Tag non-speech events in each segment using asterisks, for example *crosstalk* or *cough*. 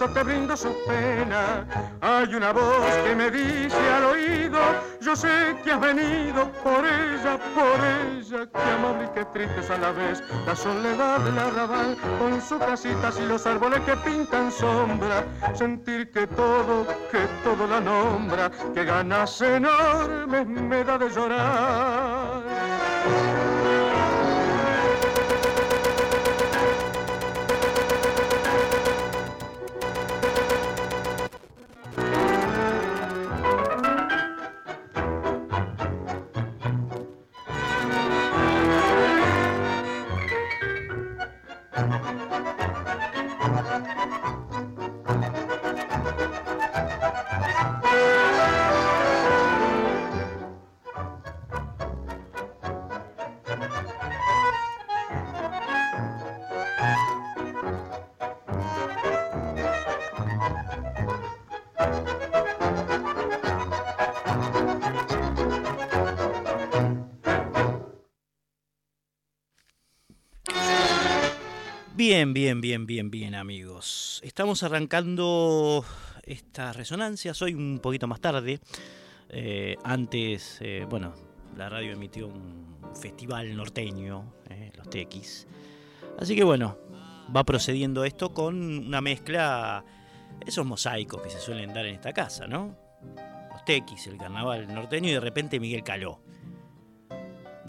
Verso te brindo su pena. Hay una voz que me dice al oído, yo sé que has venido por ella, por ella, que amable y que triste a la vez la soledad del arrabal con sus casitas y los árboles que pintan sombra. Sentir que todo, que todo la nombra, que ganas enormes me da de llorar. Bien, bien, bien, bien, bien, amigos. Estamos arrancando estas resonancias hoy un poquito más tarde. Eh, antes, eh, bueno, la radio emitió un festival norteño, eh, los TX. Así que bueno, va procediendo esto con una mezcla, esos mosaicos que se suelen dar en esta casa, ¿no? Los TX, el carnaval norteño y de repente Miguel Caló.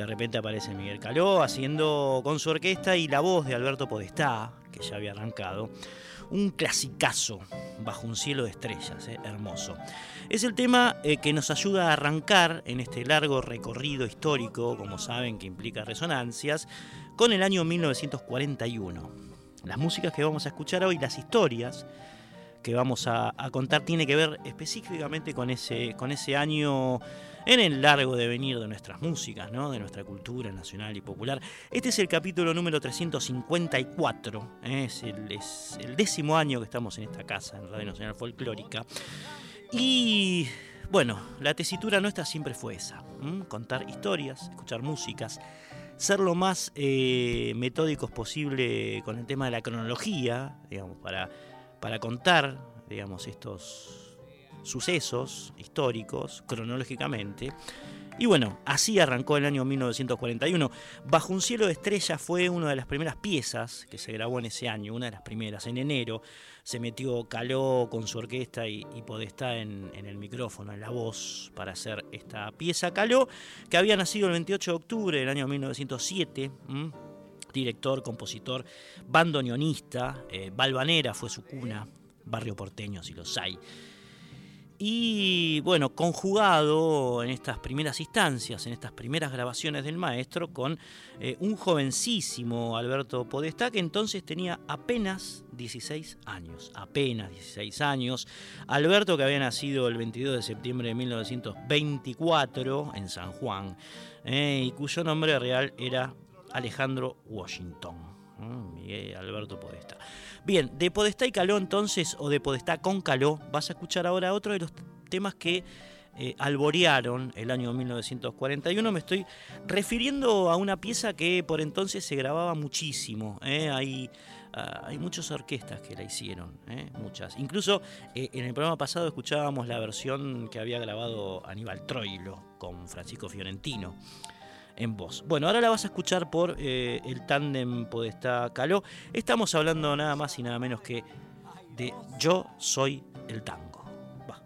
De repente aparece Miguel Caló haciendo con su orquesta y la voz de Alberto Podestá, que ya había arrancado, un clasicazo bajo un cielo de estrellas, eh, hermoso. Es el tema eh, que nos ayuda a arrancar en este largo recorrido histórico, como saben, que implica resonancias, con el año 1941. Las músicas que vamos a escuchar hoy, las historias que vamos a, a contar, tiene que ver específicamente con ese, con ese año en el largo devenir de nuestras músicas, ¿no? de nuestra cultura nacional y popular. Este es el capítulo número 354, ¿eh? es, el, es, el, décimo año que estamos en esta casa, en Radio Nacional Folclórica. Y bueno, la tesitura nuestra siempre fue esa, contar historias, escuchar músicas, ser lo más eh, metódicos posible con el tema de la cronología, digamos, para, para contar, digamos, estos sucesos históricos cronológicamente. Y bueno, así arrancó el año 1941. Bajo un cielo de estrellas fue una de las primeras piezas que se grabó en ese año, una de las primeras. En enero se metió Caló con su orquesta y, y Podestá en, el micrófono, en la voz, para hacer esta pieza. Caló, que había nacido el 28 de octubre del año 1907. ¿m? Director, compositor, bandoneonista, eh, Balvanera fue su cuna, barrio porteño, si los hay. Y bueno, conjugado en estas primeras instancias, en estas primeras grabaciones del maestro, con eh, un jovencísimo Alberto Podestá, que entonces tenía apenas 16 años, apenas 16 años. Alberto, que había nacido el 22 de septiembre de 1924 en San Juan, eh, y cuyo nombre real era Alejandro Washington. Miguel Alberto Podestá. Bien, de Podestá y Caló entonces, o de Podestá con Caló, vas a escuchar ahora otro de los temas que eh, alborearon el año 1941. Me estoy refiriendo a una pieza que por entonces se grababa muchísimo. ¿eh? Hay, hay muchas orquestas que la hicieron, ¿eh? muchas. Incluso en el programa pasado escuchábamos la versión que había grabado Aníbal Troilo con Francisco Fiorentino en voz. Bueno, ahora la vas a escuchar por eh, el tándem Podestá Caló. Estamos hablando nada más y nada menos que de Yo soy el tango. Va.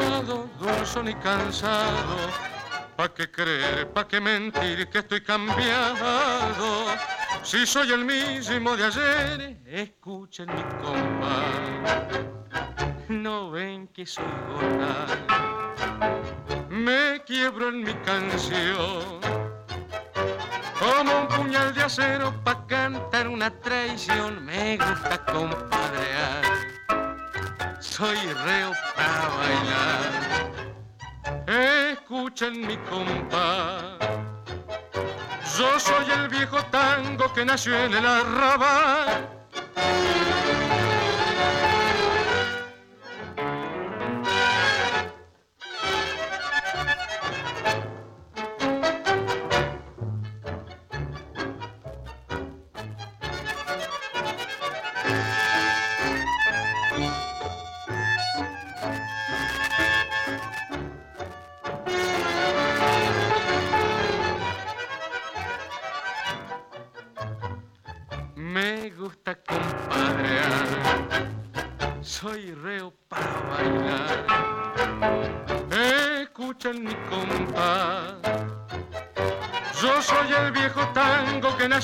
Amansado, dulzón y cansado. ¿Pa' qué creer, pa' qué mentir que estoy cambiado? Si soy el mismo de ayer, escuchen mi compa. No ven que soy gorda, me quiebro en mi canción como un puñal de acero pa' cantar una traición. Me gusta compadrear, soy reo para bailar. Escuchen mi compa, yo soy el viejo tango que nació en el arrabal.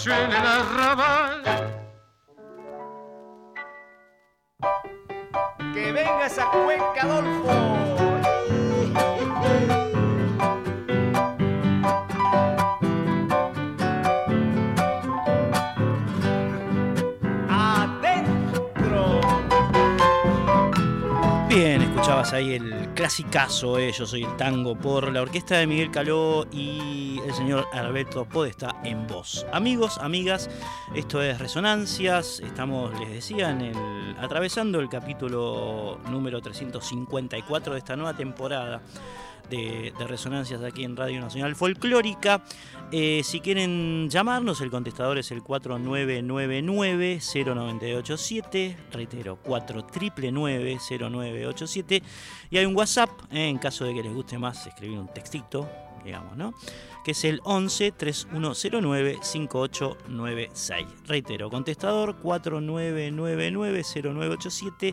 En el arrabal. El clasicazo, eh, Yo soy el tango, por la orquesta de Miguel Caló y el señor Alberto Podesta en voz. Amigos, amigas, esto es Resonancias, estamos, les decía, en el, atravesando el capítulo número 354 de esta nueva temporada de, Resonancias aquí en Radio Nacional Folclórica. Eh, si quieren llamarnos, el contestador es el 4999-0987, reitero, 4999-0987, y hay un WhatsApp, eh, en caso de que les guste más escribir un textito, digamos, ¿no? Que es el 11 3109 5896. Reitero, contestador 4999 0987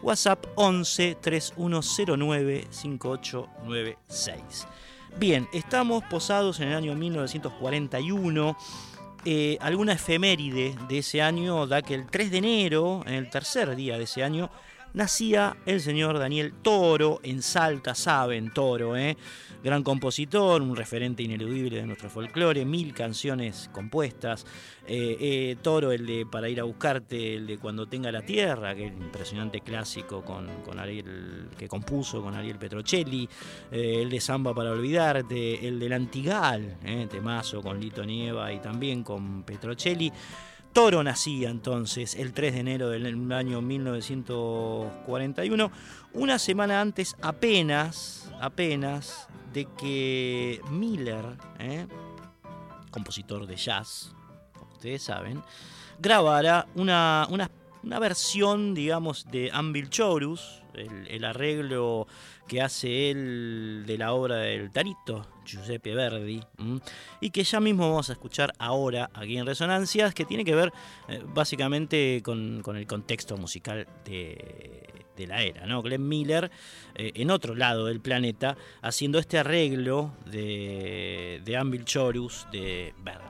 WhatsApp 11 3109 5896. Bien, estamos posados en el año 1941. Eh, alguna efeméride de ese año da que el 3 de enero, en el tercer día de ese año, nacía el señor Daniel Toro en Salta, saben, Toro, ¿eh? gran compositor, un referente ineludible de nuestro folclore, mil canciones compuestas. Eh, eh, Toro, el de Para ir a buscarte, el de Cuando tenga la tierra, que es impresionante clásico con, Ariel, que compuso con Ariel Petrocelli, eh, el de Samba para olvidarte, el del Antigal, temazo con Lito Nieva y también con Petrocelli. Toro nacía entonces el 3 de enero del año 1941, una semana antes apenas, apenas de que Miller, ¿eh? compositor de jazz, como ustedes saben, grabara una, una, versión, digamos, de Anvil Chorus, el, arreglo que hace él de la obra del Tarito, Giuseppe Verdi, y que ya mismo vamos a escuchar ahora aquí en Resonancias, que tiene que ver eh, básicamente con, con el contexto musical de, de la era, ¿no? Glenn Miller eh, en otro lado del planeta haciendo este arreglo de, de Anvil Chorus de Verdi.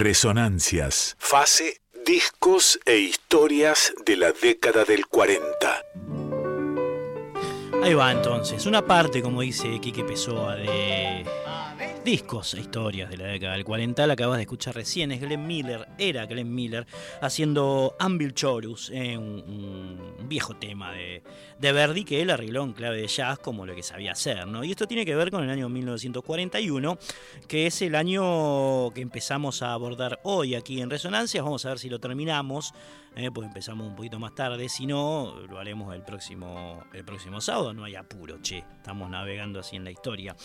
Resonancias. Fase, discos e historias de la década del 40. Ahí va entonces, una parte, como dice Quique Pessoa, de discos e historias de la década del 40. La acabas de escuchar recién, es Glenn Miller, era Glenn Miller, haciendo Anvil Chorus, eh, un, viejo tema de, de, Verdi que él arregló en clave de jazz como lo que sabía hacer. ¿no? Y esto tiene que ver con el año 1941, que es el año que empezamos a abordar hoy aquí en Resonancias. Vamos a ver si lo terminamos, eh, pues empezamos un poquito más tarde. Si no, lo haremos el próximo, el próximo sábado. No hay apuro, che, estamos navegando así en la historia.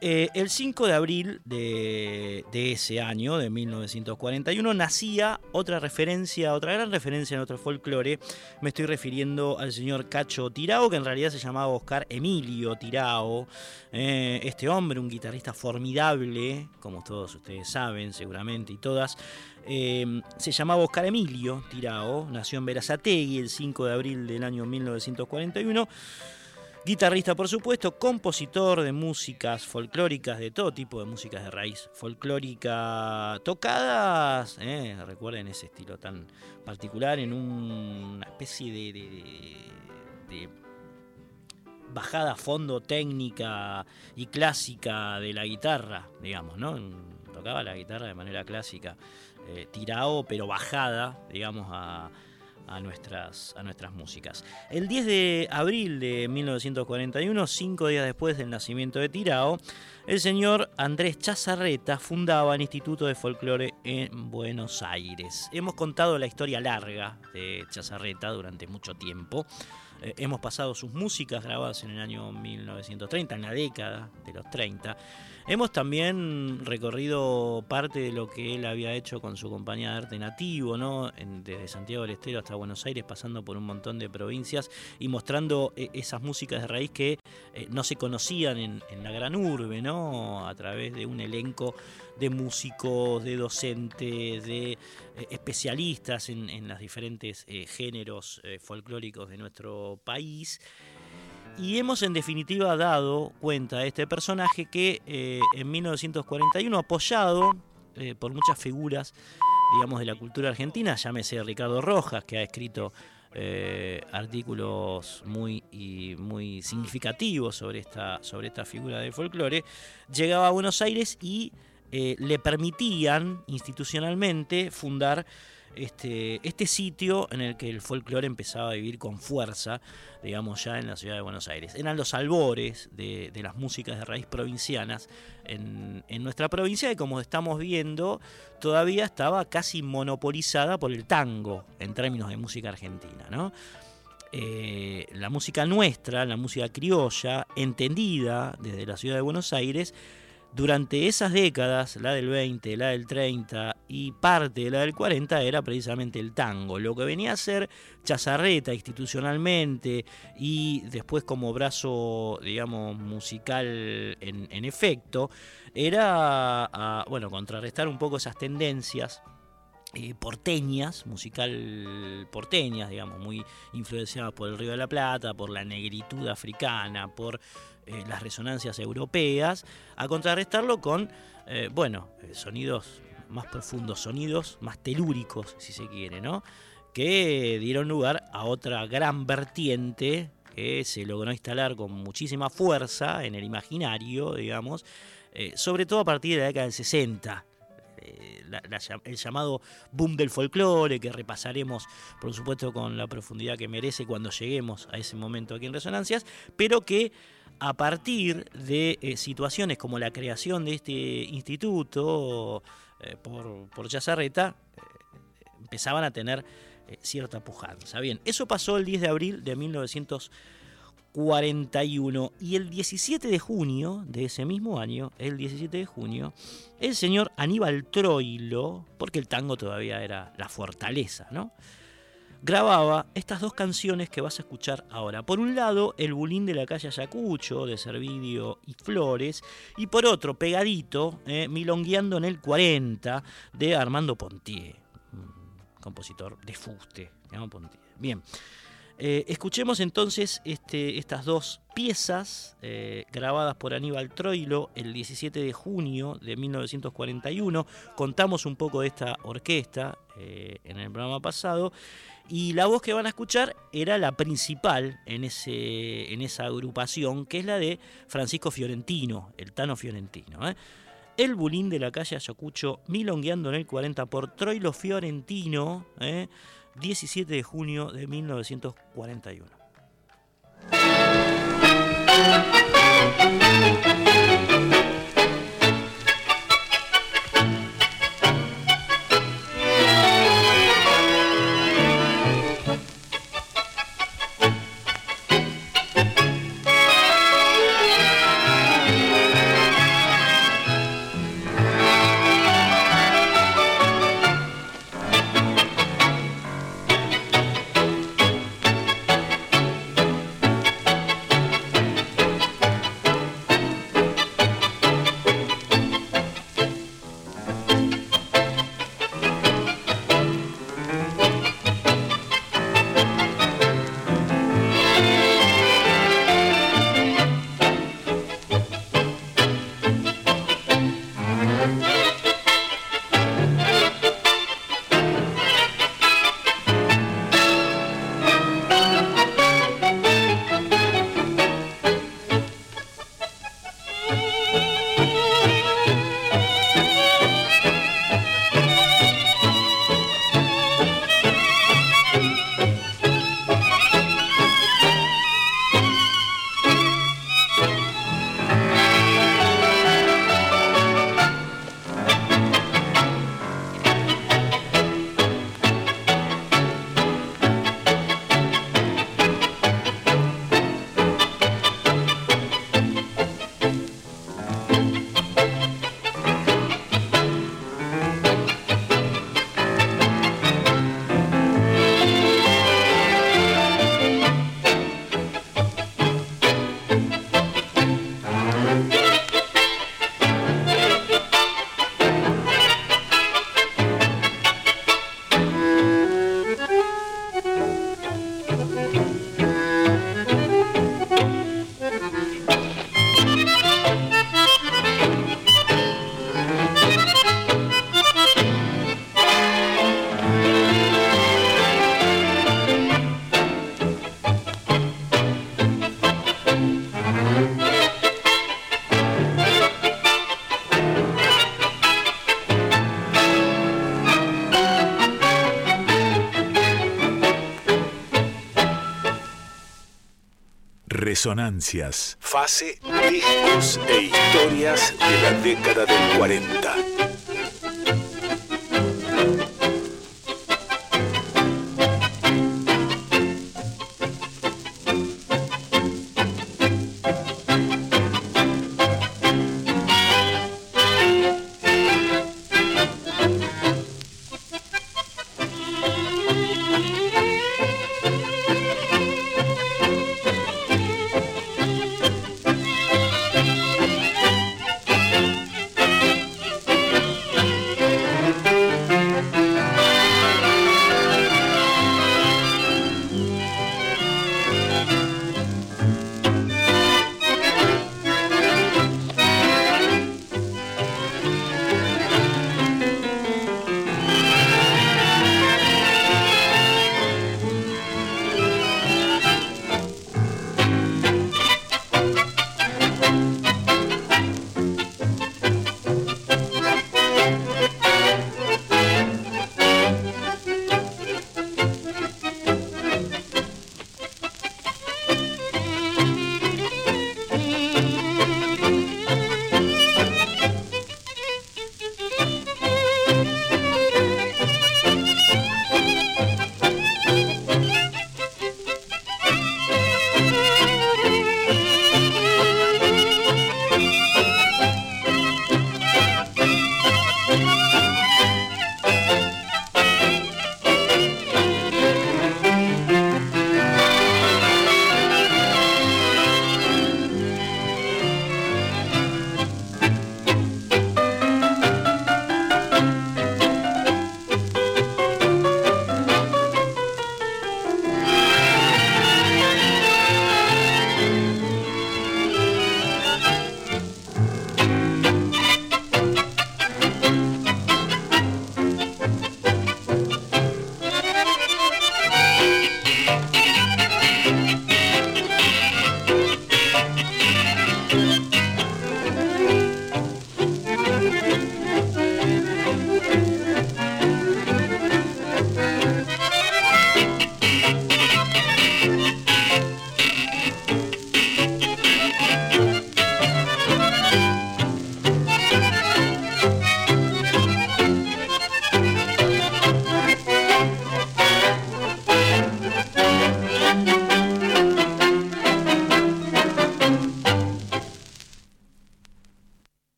Eh, el 5 de abril de, ese año, de 1941, nacía otra referencia, otra gran referencia en nuestro folclore. Me estoy refiriendo al señor Cacho Tirao, que en realidad se llamaba Oscar Emilio Tirao. Eh, este hombre, un guitarrista formidable, como todos ustedes saben seguramente y todas, eh, se llamaba Oscar Emilio Tirao, nació en Verazategui el 5 de abril del año 1941. Guitarrista, por supuesto, compositor de músicas folclóricas, de todo tipo de músicas de raíz folclórica, tocadas, eh, recuerden ese estilo tan particular, en una especie de, bajada a fondo técnica y clásica de la guitarra, digamos, ¿no? Tocaba la guitarra de manera clásica, eh, tirado pero bajada, digamos, a a nuestras, a nuestras músicas. El 10 de abril de 1941, cinco días después del nacimiento de Tirao, el señor Andrés Chazarreta fundaba el Instituto de Folclore en Buenos Aires. Hemos contado la historia larga de Chazarreta durante mucho tiempo. Eh, hemos pasado sus músicas grabadas en el año 1930, en la década de los 30. Hemos también recorrido parte de lo que él había hecho con su compañía de arte nativo, ¿no? desde Santiago del Estero hasta Buenos Aires, pasando por un montón de provincias y mostrando eh, esas músicas de raíz que eh, no se conocían en, la gran urbe, ¿no? A través de un elenco de músicos, de docentes, de eh, especialistas en, en, los diferentes géneros folclóricos de nuestro país. Y hemos en definitiva dado cuenta de este personaje que eh, en 1941, apoyado eh, por muchas figuras, digamos, de la cultura argentina, llámese Ricardo Rojas, que ha escrito eh, artículos muy, muy significativos sobre esta, sobre esta figura del folclore, llegaba a Buenos Aires y le permitían institucionalmente fundar este, este sitio en el que el folclore empezaba a vivir con fuerza, digamos ya en la ciudad de Buenos Aires. Eran los albores de, las músicas de raíz provincianas en, nuestra provincia y como estamos viendo todavía estaba casi monopolizada por el tango en términos de música argentina. ¿no? Eh, la música nuestra, la música criolla, entendida desde la ciudad de Buenos Aires, durante esas décadas, la del 20, la del 30 y parte de la del 40, era precisamente el tango. Lo que venía a ser Chazarreta institucionalmente y después como brazo, digamos, musical en, efecto, era, bueno, contrarrestar un poco esas tendencias eh, porteñas, musical porteñas, digamos, muy influenciadas por el Río de la Plata, por la negritud africana, por eh, las resonancias europeas, a contrarrestarlo con, eh, bueno, eh, sonidos más profundos, sonidos más telúricos, si se quiere, ¿no? Que dieron lugar a otra gran vertiente que se logró instalar con muchísima fuerza en el imaginario, digamos, sobre todo a partir de la década del 60, el llamado boom del folclore, que repasaremos, por supuesto, con la profundidad que merece cuando lleguemos a ese momento aquí en Resonancias, pero que a partir de eh, situaciones como la creación de este instituto eh, por, por eh, empezaban a tener cierta pujanza. Bien, eso pasó el 10 de abril de 1941 y el 17 de junio de ese mismo año, el 17 de junio, el señor Aníbal Troilo, porque el tango todavía era la fortaleza, ¿no? Grababa estas dos canciones que vas a escuchar ahora. Por un lado, El Bulín de la calle Ayacucho, de Servidio y Flores, y por otro, pegadito, eh, Milongueando en el 40, de Armando Pontier, compositor de fuste. Pontier. Bien. Eh, escuchemos entonces este, estas dos piezas eh, grabadas por Aníbal Troilo el 17 de junio de 1941. Contamos un poco de esta orquesta eh, en el programa pasado. Y la voz que van a escuchar era la principal en, ese, en esa agrupación, que es la de Francisco Fiorentino, el Tano Fiorentino. El bulín de la calle Ayacucho, milongueando en el 40 por Troilo Fiorentino. 17 de junio de 1941. Resonancias. Fase, discos e historias de la década del 40.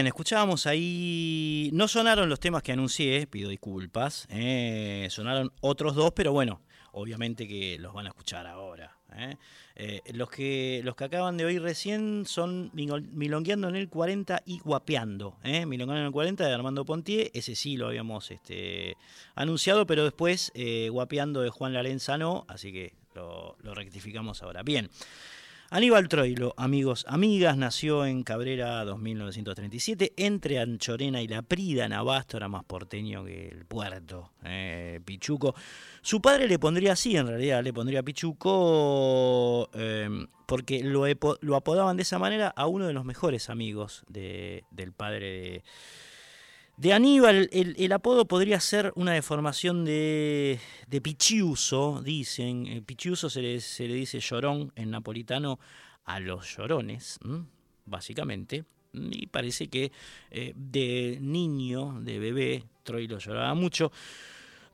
Bien, escuchábamos ahí. No sonaron los temas que anuncié, pido disculpas. eh, sonaron otros dos, pero bueno, obviamente que los van a escuchar ahora. eh. Eh, los, que, los que acaban de oír recién son Milo- Milongueando en el 40 y Guapeando. eh. Milongueando en el 40 de Armando Pontier, ese sí lo habíamos este, anunciado, pero después Guapeando de Juan Larenzano, así que lo rectificamos ahora. Bien. Aníbal Troilo, amigos, amigas, nació en Cabrera 2937, entre Anchorena y La Prida, en Abasto, era más porteño que el puerto, eh, Pichuco. Su padre le pondría así, en realidad, le pondría Pichuco, eh, porque lo, apodaban de esa manera a uno de los mejores amigos de- del padre de, de Aníbal, el, apodo podría ser una deformación de, de Pichiuso, dicen. Eh, Pichiuso se le, dice llorón en napolitano a los llorones, básicamente. Y parece que eh, de niño, de bebé, Troilo lloraba mucho.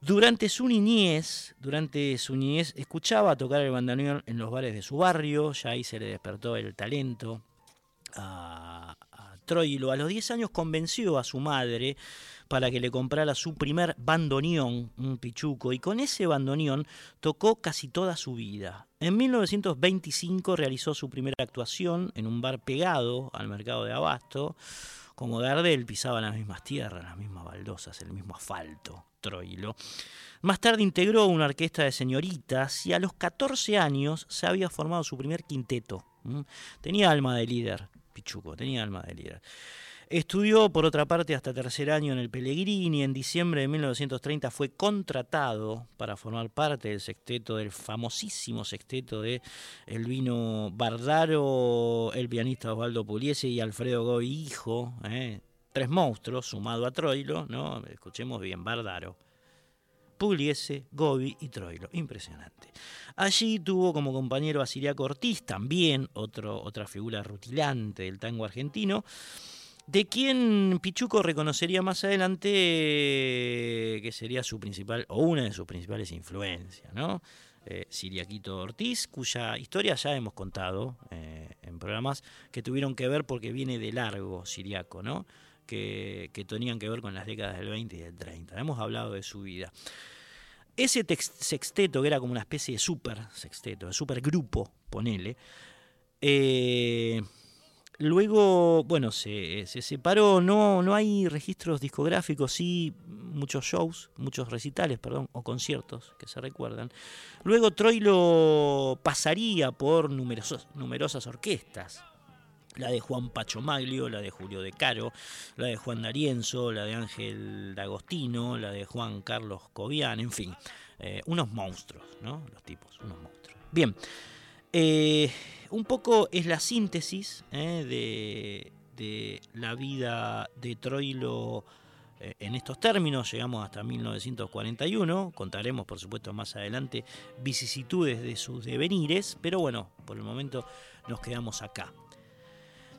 Durante su niñez, durante su niñez, escuchaba tocar el bandoneón en los bares de su barrio, ya ahí se le despertó el talento a Troilo. A los 10 años convenció a su madre para que le comprara su primer bandoneón, un pichuco, y con ese bandoneón tocó casi toda su vida. En 1925 realizó su primera actuación en un bar pegado al mercado de Abasto. Como Gardel pisaba las mismas tierras, las mismas baldosas, el mismo asfalto, Troilo. Más tarde integró una orquesta de señoritas y a los 14 años se había formado su primer quinteto. Tenía alma de líder, Pichuco, tenía alma de líder. Estudió, por otra parte, hasta tercer año en el Pellegrini. En diciembre de 1930 fue contratado para formar parte del sexteto, del famosísimo sexteto de Elvino Bardaro, el pianista Osvaldo Puliese y Alfredo Goy, hijo. ¿eh? Tres monstruos, sumado a Troilo, ¿no? Escuchemos bien, Bardaro. Pugliese, Gobi y Troilo. Impresionante. Allí tuvo como compañero a Siriaco Ortiz, también otro, otra figura rutilante del tango argentino, de quien Pichuco reconocería más adelante eh, que sería su principal, o una de sus principales influencias, ¿no? Eh, Ortiz, cuya historia ya hemos contado eh, en programas que tuvieron que ver porque viene de largo Siriaco, ¿no? Que, tenían que ver con las décadas del 20 y del 30. Hemos hablado de su vida. Ese sexteto, que era como una especie de super sexteto, de super grupo, ponele, eh, luego, bueno, se, se separó, no, no hay registros discográficos, sí muchos shows, muchos recitales, perdón, o conciertos que se recuerdan. Luego Troilo pasaría por numerosas orquestas, la de Juan Pacho Maglio, la de Julio De Caro, la de Juan D'Arienzo, la de Ángel D'Agostino, la de Juan Carlos Cobian, en fin, eh, unos monstruos, ¿no? Los tipos, unos monstruos. Bien, eh, un poco es la síntesis eh, de, de la vida de Troilo en estos términos. Llegamos hasta 1941, contaremos por supuesto más adelante vicisitudes de sus devenires, pero bueno, por el momento nos quedamos acá.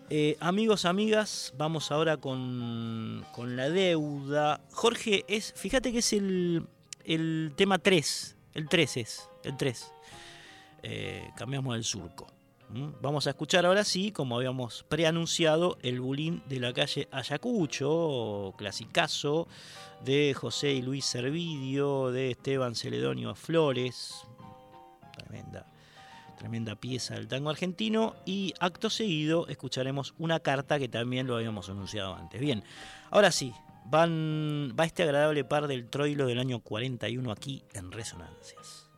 Eh, amigos, amigas, vamos ahora con, con la deuda. Jorge, es, fíjate que es el, el tema 3, el 3 es, el 3. Eh, cambiamos el surco. Vamos a escuchar ahora sí, como habíamos preanunciado, el bulín de la calle Ayacucho, clasicazo de José y Luis Servidio, de Esteban Celedonio Flores. Tremenda tremenda pieza del tango argentino y acto seguido escucharemos una carta que también lo habíamos anunciado antes. Bien, ahora sí, va este agradable par del Troilo del año 41 aquí en Resonancias.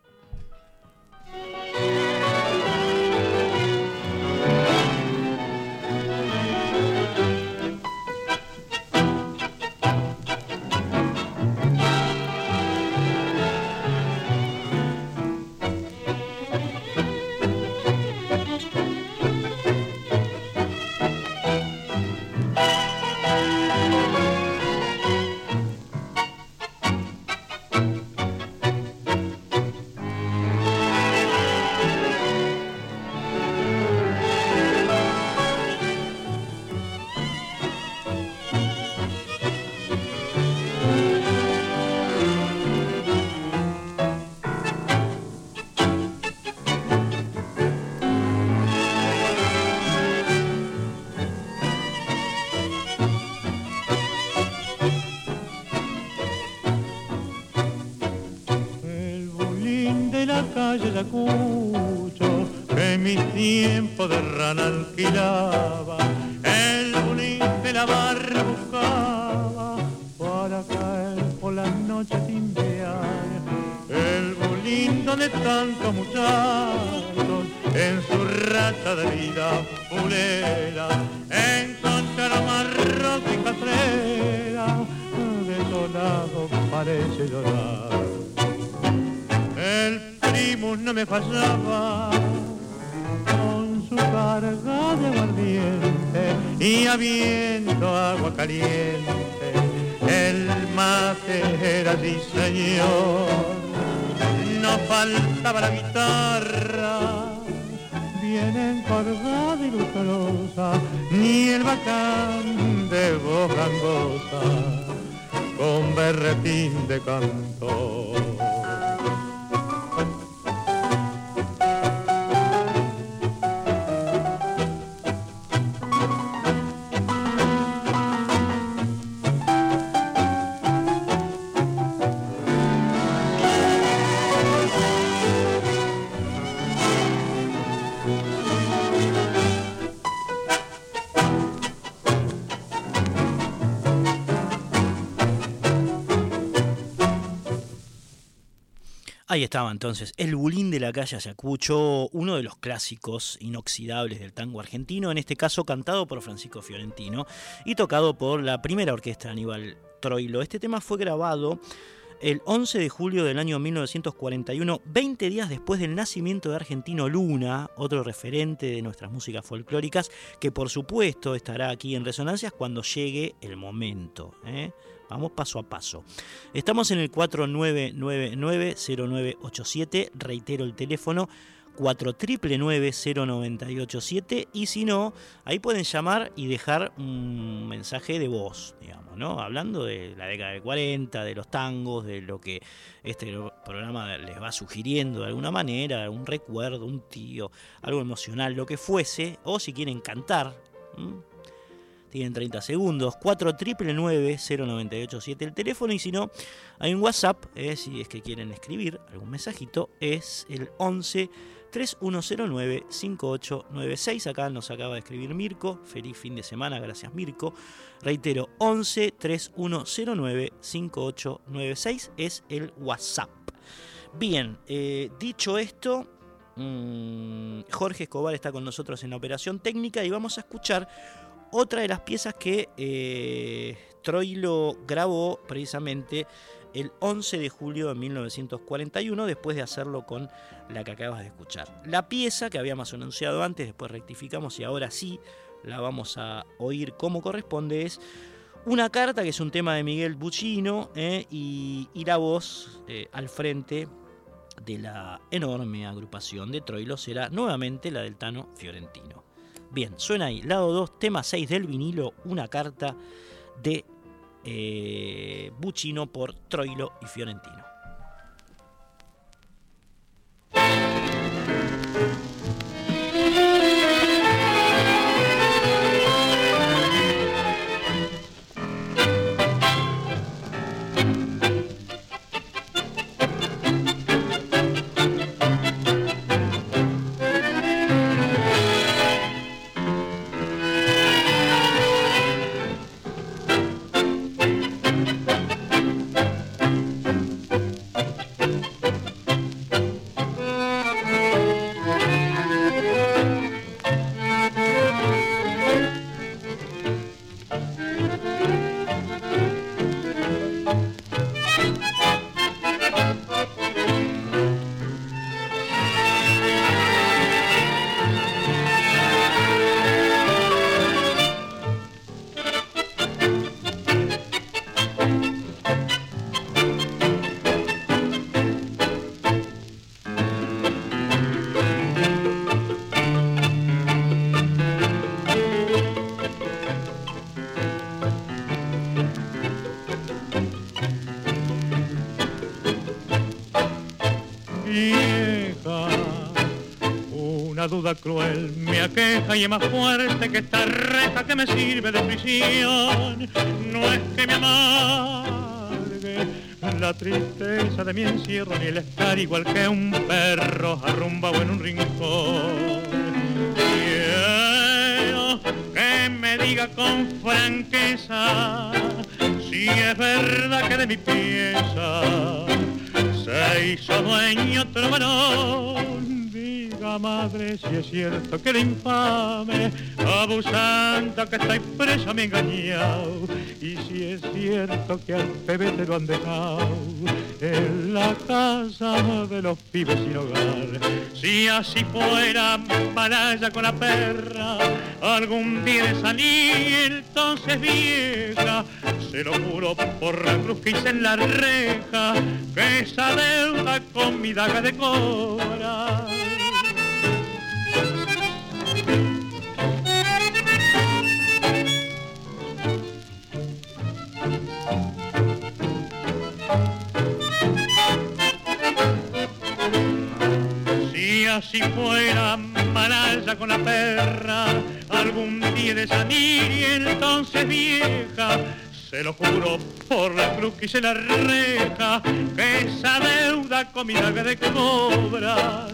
Parece llorar. El primo no me fallaba con su carga de aguardiente y habiendo agua caliente, el mate era así señor. No faltaba la guitarra, bien encorvada y lustrosa, ni el bacán de voz gangosa, con berretín de cantor. Ahí estaba entonces, El Bulín de la calle Ayacucho, uno de los clásicos inoxidables del tango argentino, en este caso cantado por Francisco Fiorentino y tocado por la primera orquesta Aníbal Troilo. Este tema fue grabado el 11 de julio del año 1941, 20 días después del nacimiento de Argentino Luna, otro referente de nuestras músicas folclóricas, que por supuesto estará aquí en Resonancias cuando llegue el momento. ¿eh? Vamos paso a paso. Estamos en el 4999-0987, reitero el teléfono 4999-0987 y si no, ahí pueden llamar y dejar un mensaje de voz, digamos, ¿no? Hablando de la década del 40, de los tangos, de lo que este programa les va sugiriendo de alguna manera, un recuerdo, un tío, algo emocional, lo que fuese, o si quieren cantar. Tienen 30 segundos. 4999-0987 el teléfono. Y si no, hay un WhatsApp. Eh, si es que quieren escribir algún mensajito. Es el 11 3109 5896. Acá nos acaba de escribir Mirko. Feliz fin de semana. Gracias, Mirko. Reitero, 11 3109 5896 es el WhatsApp. Bien, eh, dicho esto, mm, Jorge Escobar está con nosotros en la operación técnica y vamos a escuchar otra de las piezas que eh, Troilo grabó precisamente el 11 de julio de 1941, después de hacerlo con la que acabas de escuchar. La pieza que habíamos anunciado antes, después rectificamos y ahora sí la vamos a oír como corresponde, es una carta que es un tema de Miguel Buccino eh, y, la voz al frente de la enorme agrupación de Troilo será nuevamente la del Tano Fiorentino. Bien, suena ahí, lado 2, tema 6 del vinilo, una carta de eh, Buccino por Troilo y Fiorentino. deuda cruel me aqueja y es más fuerte que esta reja que me sirve de prisión. No es que me amargue la tristeza de mi encierro ni el estar igual que un perro arrumbado en un rincón. Que me diga con franqueza si es verdad que de mi pieza se hizo dueño otro varón Madre si es cierto que el infame, abusando que estoy preso me engañado. Y si es cierto que al bebé te lo han dejado en la casa de los pibes sin hogar. Si así fuera malaya con la perra, algún día de salir entonces vieja, se lo juro por la cruz que hice en la reja, que esa deuda con mi daga de cobra. Así fuera malaya con la perra, algún día de salir y entonces vieja, se lo juro por la cruz que hice la reja, que esa deuda con mi de cobra.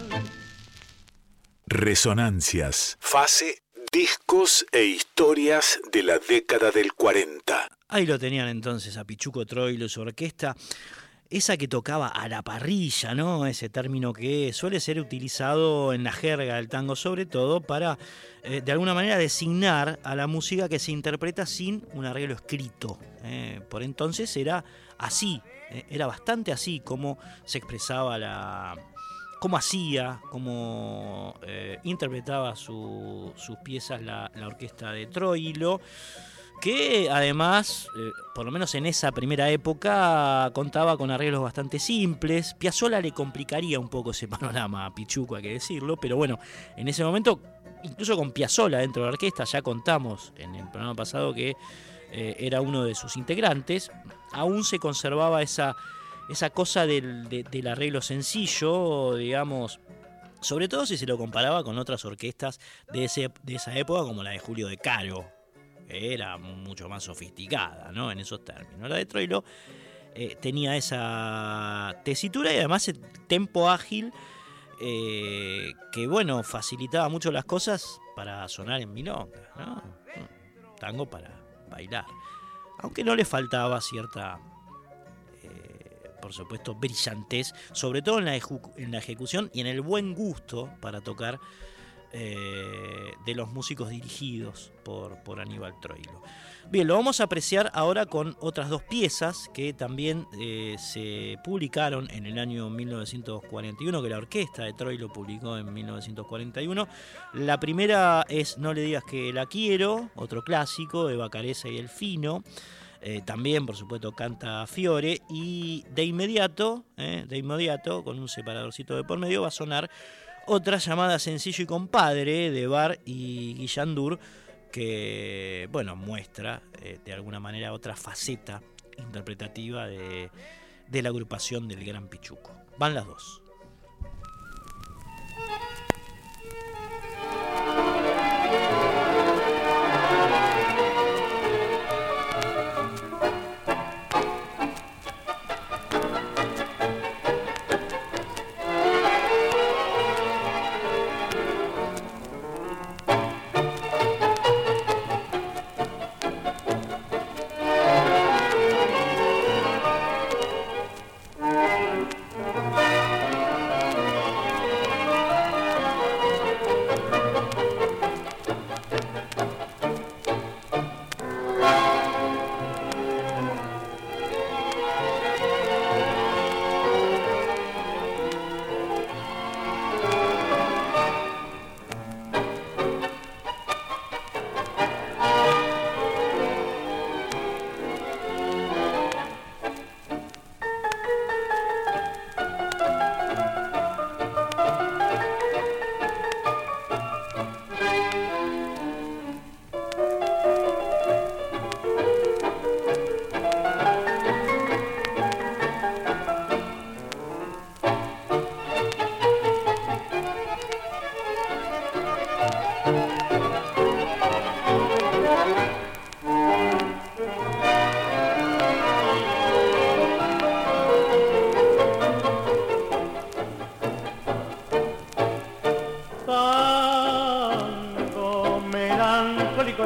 Resonancias. Fase, discos e historias de la década del 40. Ahí lo tenían entonces a Pichuco Troilo y su orquesta. Esa que tocaba a la parrilla, ¿no? Ese término que suele ser utilizado en la jerga del tango, sobre todo para, eh, de alguna manera, designar a la música que se interpreta sin un arreglo escrito. ¿eh? Por entonces era así, ¿eh? era bastante así como se expresaba la, cómo hacía, cómo interpretaba su- sus piezas la, la orquesta de Troilo, que además, eh, por lo menos en esa primera época, contaba con arreglos bastante simples. Piazzolla le complicaría un poco ese panorama a Pichuco, hay que decirlo, pero bueno, en ese momento, incluso con Piazzolla dentro de la orquesta, ya contamos en el programa pasado que eh, era uno de sus integrantes, aún se conservaba esa esa cosa del, de- del arreglo sencillo, digamos, sobre todo si se lo comparaba con otras orquestas de, de esa época, como la de Julio de Caro, era mucho más sofisticada, ¿no? En esos términos. La de Troilo eh, tenía esa tesitura y además el tempo ágil eh, que, bueno, facilitaba mucho las cosas para sonar en milonga, ¿no? Tango para bailar. Aunque no le faltaba cierta eh, por supuesto, brillantez, sobre todo en la, en la ejecución y en el buen gusto para tocar eh, de los músicos dirigidos por, por Aníbal Troilo. Bien, lo vamos a apreciar ahora con otras dos piezas que también eh, se publicaron en el año 1941, que la orquesta de Troilo publicó en 1941. La primera es No le digas que la quiero, otro clásico de Bacareza y El Fino. Eh, también, por supuesto, canta Fiore. Y de inmediato, eh, de inmediato, con un separadorcito de por medio, va a sonar otra llamada Sencillo y Compadre de Bar y Guillandur, que, bueno, muestra eh, de alguna manera otra faceta interpretativa de, de la agrupación del Gran Pichuco. Van las dos.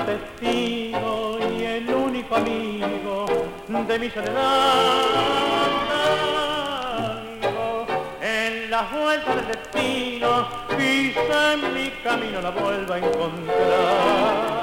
Tango melancólico testigo amigo de mi soledad. En las vueltas del destino, quizá en mi camino la vuelva a encontrar.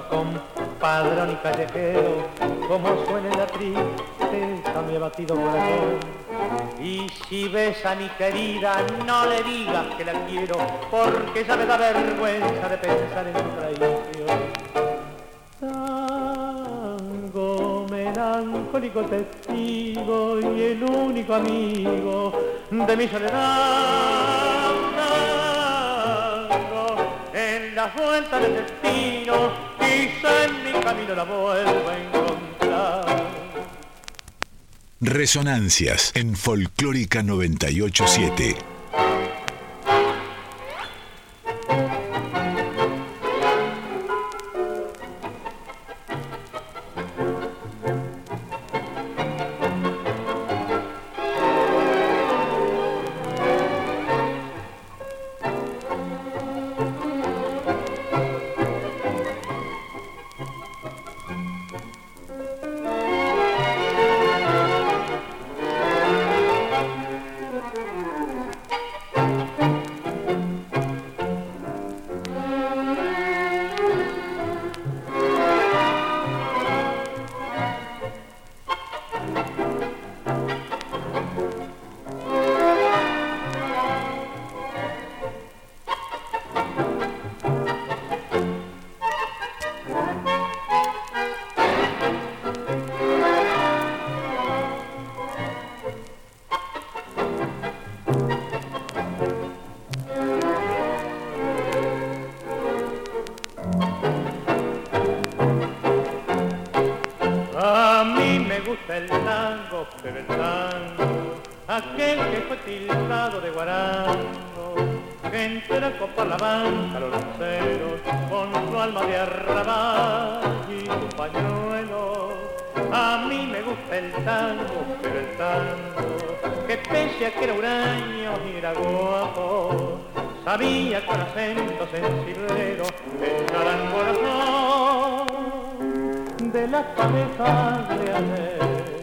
Quejumbroso con padrón y callejero, como suena la tristeza mi abatido corazón. Y si ves a mi querida, no le digas que la quiero, porque ya me da vergüenza de pensar en su traición. Tango melancólico testigo y el único amigo de mi soledad la vuelta del destino, Resonancias en Folclórica 987. aquel que fue tildado de guarango, gente de la copa la banca, los luceros, con su alma de arrabal y su pañuelo. A mí me gusta el tango, pero el tango, que pese a que era huraño y era guapo, sabía con acento sensiblero el corazón de las cabezas de ayer.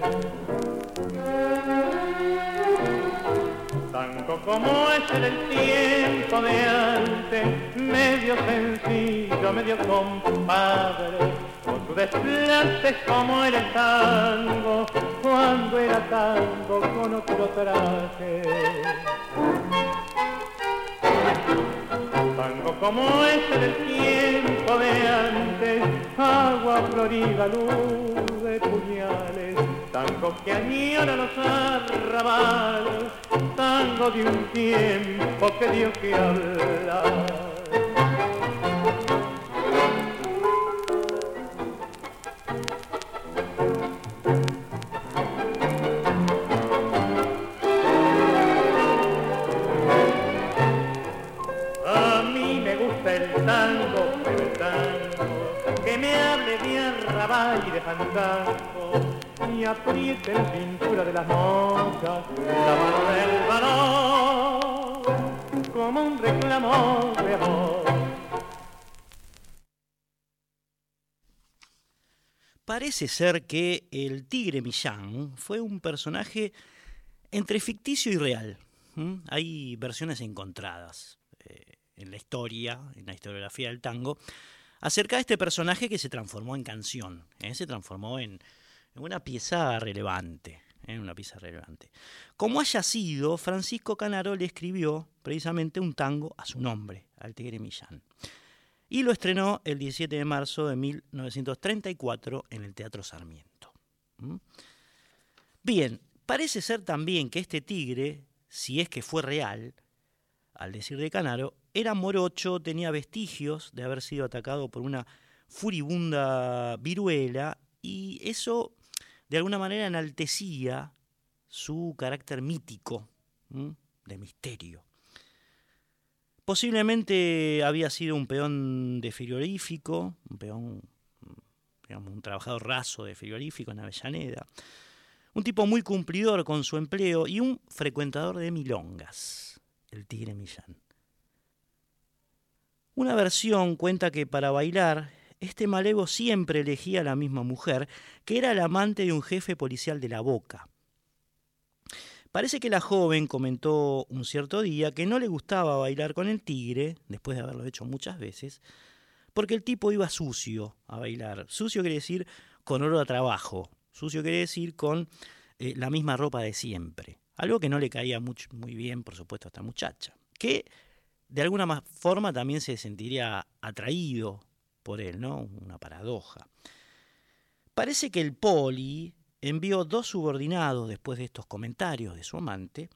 Como es en el tiempo de antes, medio sencillo, medio compadre, con su desplante como era el tango, cuando era tango con otro traje. Tango como es en el tiempo de antes, agua florida, luz de puñales tango que añora los arrabales, tango de un tiempo que dio que hablar. A mí me gusta el tango, el tango que me hable de arrabal y de fantasma. Parece ser que el tigre Millán fue un personaje entre ficticio y real. Hay versiones encontradas eh, en la historia, en la historiografía del tango, acerca de este personaje que se transformó en canción, ¿eh? se transformó en, una pieza relevante. una pieza relevante. Como haya sido, Francisco Canaro le escribió precisamente un tango a su nombre, al Tigre Millán y lo estrenó el 17 de marzo de 1934 en el Teatro Sarmiento. ¿Mm? Bien, parece ser también que este tigre, si es que fue real, al decir de Canaro, era morocho, tenía vestigios de haber sido atacado por una furibunda viruela y eso de alguna manera enaltecía su carácter mítico, de misterio. Posiblemente había sido un peón de frigorífico, un peón, digamos, un trabajador raso de frigorífico en Avellaneda. Un tipo muy cumplidor con su empleo y un frecuentador de milongas, el Tigre Millán. Una versión cuenta que para bailar, este malevo siempre elegía a la misma mujer, que era la amante de un jefe policial de la Boca. Parece que la joven comentó un cierto día que no le gustaba bailar con el tigre, después de haberlo hecho muchas veces, porque el tipo iba sucio a bailar. Sucio quiere decir con olor a trabajo. Sucio quiere decir con eh, la misma ropa de siempre. Algo que no le caía muy bien, por supuesto, a esta muchacha. Que de alguna forma también se sentiría atraído por él, ¿no? Una paradoja. Parece que el poli envió dos subordinados después de estos comentarios de su amante,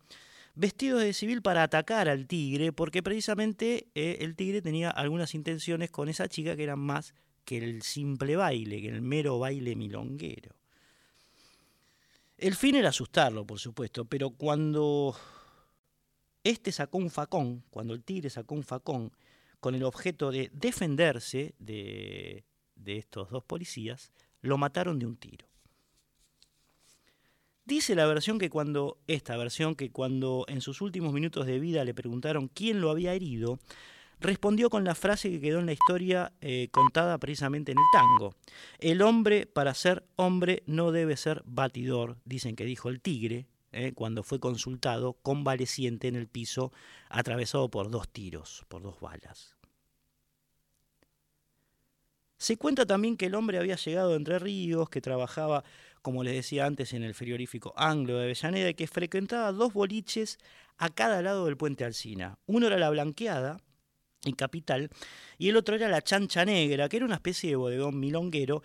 vestidos de civil para atacar al tigre, porque precisamente eh, el tigre tenía algunas intenciones con esa chica que eran más que el simple baile, que el mero baile milonguero. El fin era asustarlo, por supuesto, pero cuando este sacó un facón, cuando el tigre sacó un facón con el objeto de defenderse de, estos dos policías, lo mataron de un tiro. Dice la versión que cuando, esta versión, que cuando en sus últimos minutos de vida le preguntaron quién lo había herido, respondió con la frase que quedó en la historia eh, contada precisamente en el tango. El hombre, para ser hombre, no debe ser batidor, dicen que dijo el tigre, eh, cuando fue consultado convaleciente en el piso, atravesado por dos tiros, por dos balas. Se cuenta también que el hombre había llegado de Entre Ríos, que trabajaba como les decía antes, en el frigorífico Anglo de Avellaneda, y que frecuentaba dos boliches a cada lado del puente Alsina. Uno era la Blanqueada, en Capital, y el otro era la Chancha Negra, que era una especie de bodegón milonguero,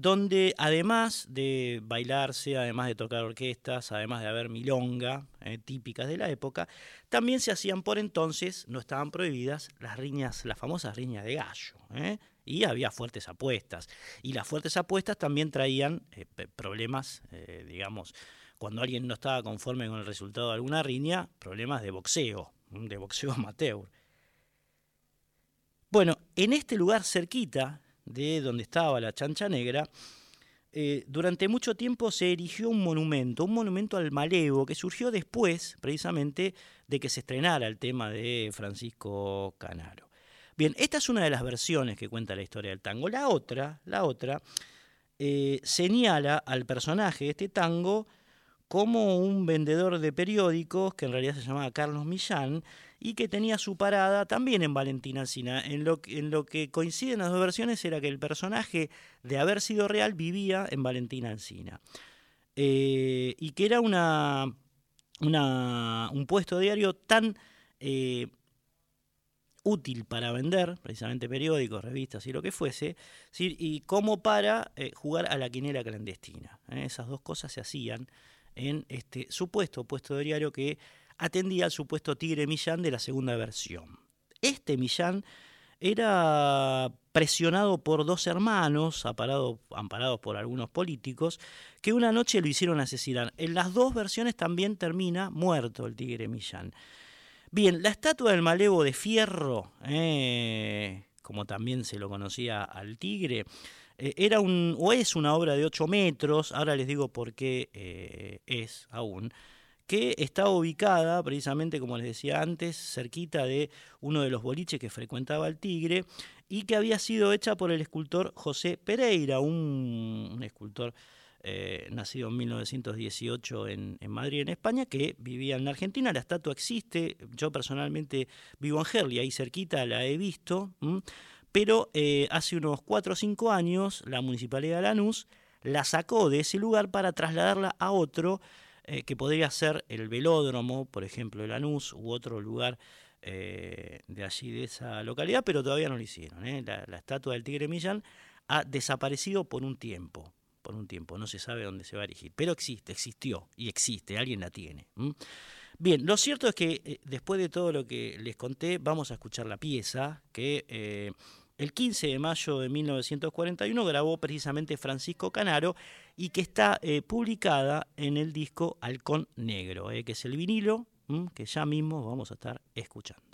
donde además de bailarse, además de tocar orquestas, además de haber milonga eh, típicas de la época, también se hacían por entonces, no estaban prohibidas, las riñas, las famosas riñas de gallo. ¿eh? y había fuertes apuestas. Y las fuertes apuestas también traían eh, problemas, digamos, cuando alguien no estaba conforme con el resultado de alguna riña, problemas de boxeo, de boxeo *laughs* amateur. Bueno, en este lugar cerquita de donde estaba la chancha negra, eh, durante mucho tiempo se erigió un monumento, un monumento al malevo, que surgió después, precisamente, de que se estrenara el tema de Francisco Canaro. Bien, esta es una de las versiones que cuenta la historia del tango. La otra, la otra, eh, señala al personaje de este tango como un vendedor de periódicos que en realidad se llamaba Carlos Millán y que tenía su parada también en Valentina Alcina. En lo, que coinciden las dos versiones era que el personaje, de haber sido real, vivía en Valentina Alcina. Eh, y que era una, un puesto diario tan eh, útil para vender, precisamente periódicos, revistas y lo que fuese, y como para eh, jugar a la quinera clandestina. Esas dos cosas se hacían en este supuesto puesto de diario que atendía al supuesto Tigre Millán de la segunda versión. Este Millán era presionado por dos hermanos, amparados por algunos políticos, que una noche lo hicieron asesinar. En las dos versiones también termina muerto el Tigre Millán. Bien, la estatua del malevo de fierro, eh, como también se lo conocía al tigre, eh, era un, o es una obra de 8 metros, ahora les digo por qué eh, es aún, que está ubicada precisamente, como les decía antes, cerquita de uno de los boliches que frecuentaba el tigre y que había sido hecha por el escultor José Pereira, un escultor eh, nacido en 1918 en, Madrid, en España, que vivía en Argentina. La estatua existe, yo personalmente vivo en Gerli, ahí cerquita la he visto, pero eh, hace unos 4 o 5 años la Municipalidad de Lanús la sacó de ese lugar para trasladarla a otro, eh, que podría ser el velódromo, por ejemplo, de Lanús, u otro lugar de allí, de esa localidad, pero todavía no lo hicieron. La, la, estatua del Tigre Millán ha desaparecido por un tiempo por un tiempo, no se sabe dónde se va a erigir, pero existe, existió y existe, alguien la tiene. Bien, lo cierto es que eh, después de todo lo que les conté, vamos a escuchar la pieza que eh, el 15 de mayo de 1941 grabó precisamente Francisco Canaro y que está eh, publicada en el disco Halcón Negro, que es el vinilo que ya mismo vamos a estar escuchando.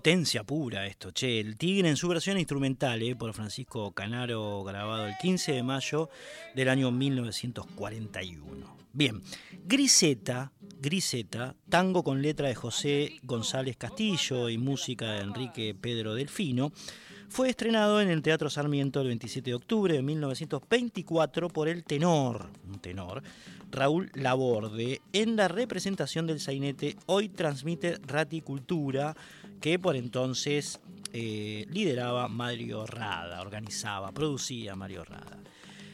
Potencia pura esto, che. El Tigre en su versión instrumental, eh, por Francisco Canaro, grabado el 15 de mayo del año 1941. Bien, Griseta, Griseta, tango con letra de José González Castillo y música de Enrique Pedro Delfino, fue estrenado en el Teatro Sarmiento el 27 de octubre de 1924 por el tenor, un tenor, Raúl Laborde, en la representación del sainete Hoy transmite Raticultura, que por entonces eh, lideraba Mario Rada, organizaba, producía Mario Rada.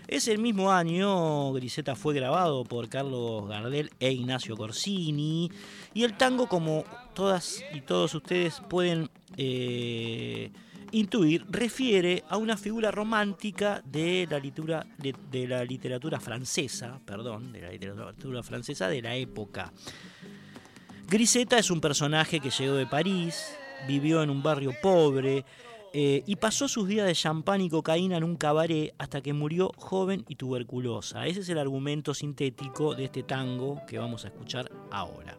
Ese mismo año, Griseta fue grabado por Carlos Gardel e Ignacio Corsini, y el tango, como todas y todos ustedes pueden eh, intuir, refiere a una figura romántica de la, literatura, de la literatura francesa, perdón, de la literatura francesa de la época. Griseta es un personaje que llegó de París, vivió en un barrio pobre eh, y pasó sus días de champán y cocaína en un cabaret hasta que murió joven y tuberculosa. Ese es el argumento sintético de este tango que vamos a escuchar ahora.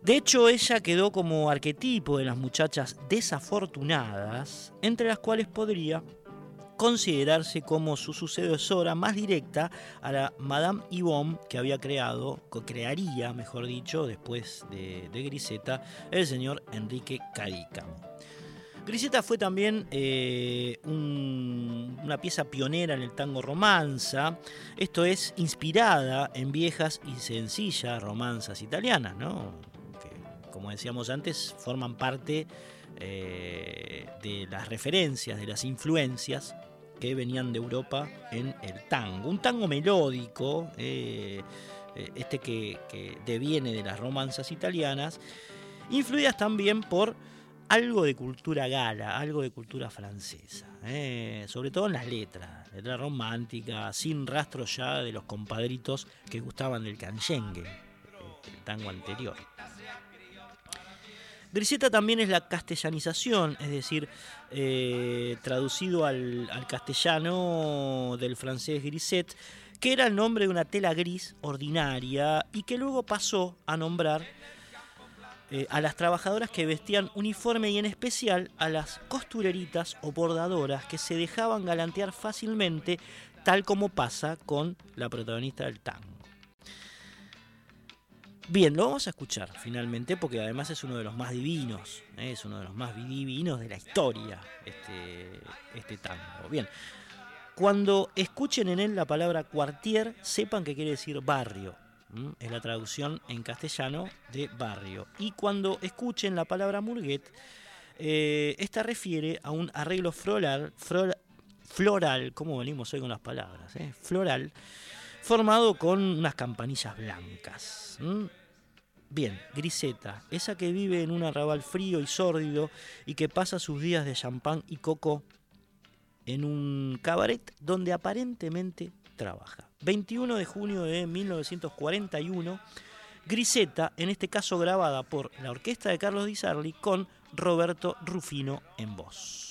De hecho, ella quedó como arquetipo de las muchachas desafortunadas, entre las cuales podría considerarse como su sucesora más directa a la Madame Yvonne que había creado, que crearía, mejor dicho, después de, Griseta, el señor Enrique Cadícamo. Griseta fue también eh, una pieza pionera en el tango romanza, esto es inspirada en viejas y sencillas romanzas italianas, que como decíamos antes forman parte eh, de las referencias, de las influencias que venían de Europa en el tango. Un tango melódico, eh, eh, este que, deviene de las romanzas italianas, influidas también por algo de cultura gala, algo de cultura francesa, eh, sobre todo en las letras, letra romántica, sin rastro ya de los compadritos que gustaban del canyengue, el tango anterior. Griseta también es la castellanización, es decir, eh, traducido al, castellano del francés griset, que era el nombre de una tela gris ordinaria y que luego pasó a nombrar eh, a las trabajadoras que vestían uniforme y en especial a las costureritas o bordadoras que se dejaban galantear fácilmente, tal como pasa con la protagonista del tango. Bien, lo vamos a escuchar finalmente porque además es uno de los más divinos, ¿eh? es uno de los más divinos de la historia, este, este tango. Bien, cuando escuchen en él la palabra cuartier, sepan que quiere decir barrio. Es la traducción en castellano de barrio. Y cuando escuchen la palabra murguet, eh, esta refiere a un arreglo floral, floral, como venimos hoy con las palabras, ¿eh? floral, formado con unas campanillas blancas. Bien, Griseta, esa que vive en un arrabal frío y sórdido y que pasa sus días de champán y coco en un cabaret donde aparentemente trabaja. 21 de junio de 1941, Griseta, en este caso grabada por la orquesta de Carlos Di Sarli con Roberto Rufino en voz.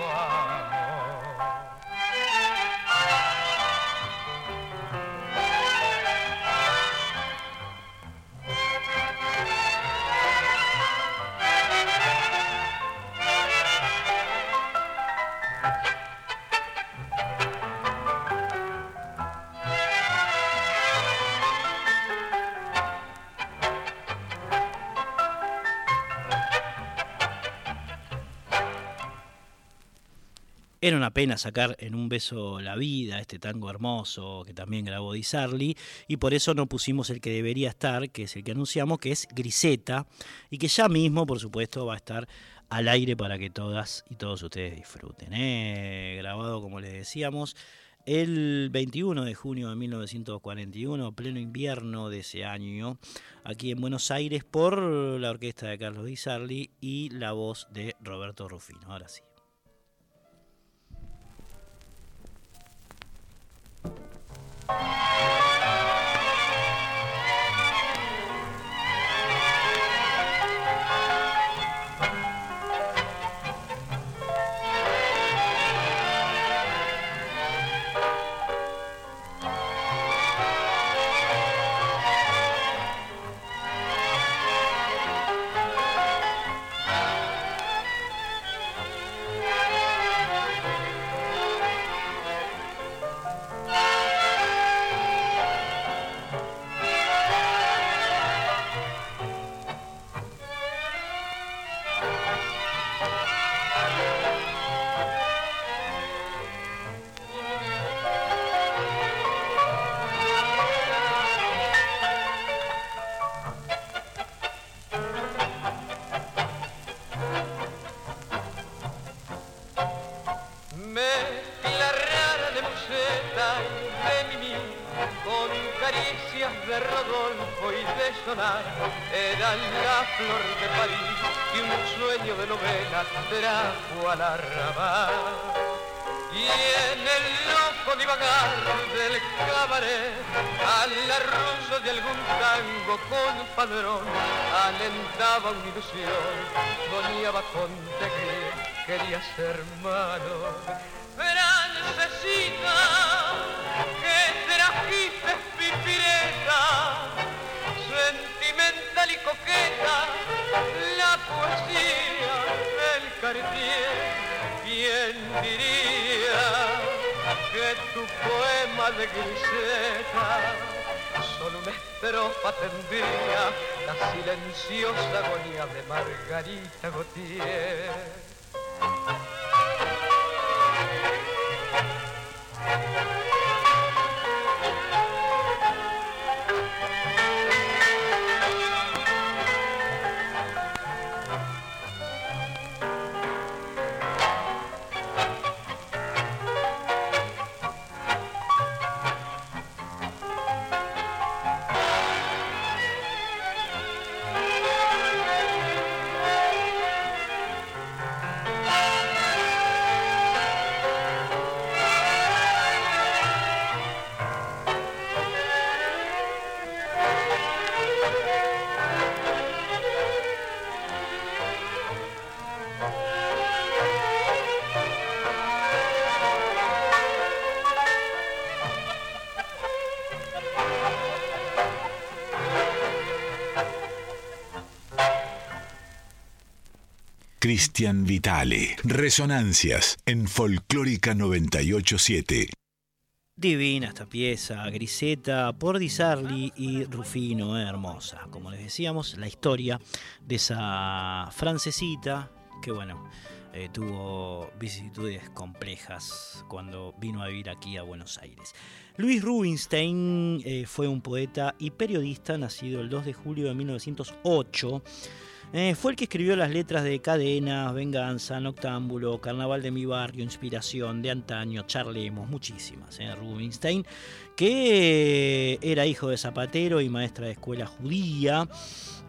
one. Era una pena sacar en un beso la vida, este tango hermoso que también grabó Di Sarli, y por eso no pusimos el que debería estar, que es el que anunciamos, que es Griseta, y que ya mismo, por supuesto, va a estar al aire para que todas y todos ustedes disfruten. ¿eh? Grabado, como les decíamos, el 21 de junio de 1941, pleno invierno de ese año, aquí en Buenos Aires, por la orquesta de Carlos Di Sarli y la voz de Roberto Rufino. Ahora sí. Bye. padrón alentaba una ilusión, soñaba con de que quería ser malo. hermano. Francesita, que trajiste pipireta, sentimental y coqueta, la poesía del cartier. ¿Quién diría que tu poema de griseta con una estrofa tendría la silenciosa agonía de Margarita Gautier. Cristian Vitale. Resonancias en Folclórica 987. Divina esta pieza, Griseta, por y Rufino, eh, hermosa. Como les decíamos, la historia de esa francesita que, bueno, eh, tuvo vicisitudes complejas cuando vino a vivir aquí a Buenos Aires. Luis Rubinstein eh, fue un poeta y periodista nacido el 2 de julio de 1908 Eh, fue el que escribió las letras de Cadenas, Venganza, Noctámbulo, Carnaval de mi barrio, Inspiración, de antaño, Charlemos, muchísimas. Eh, Rubinstein, que era hijo de zapatero y maestra de escuela judía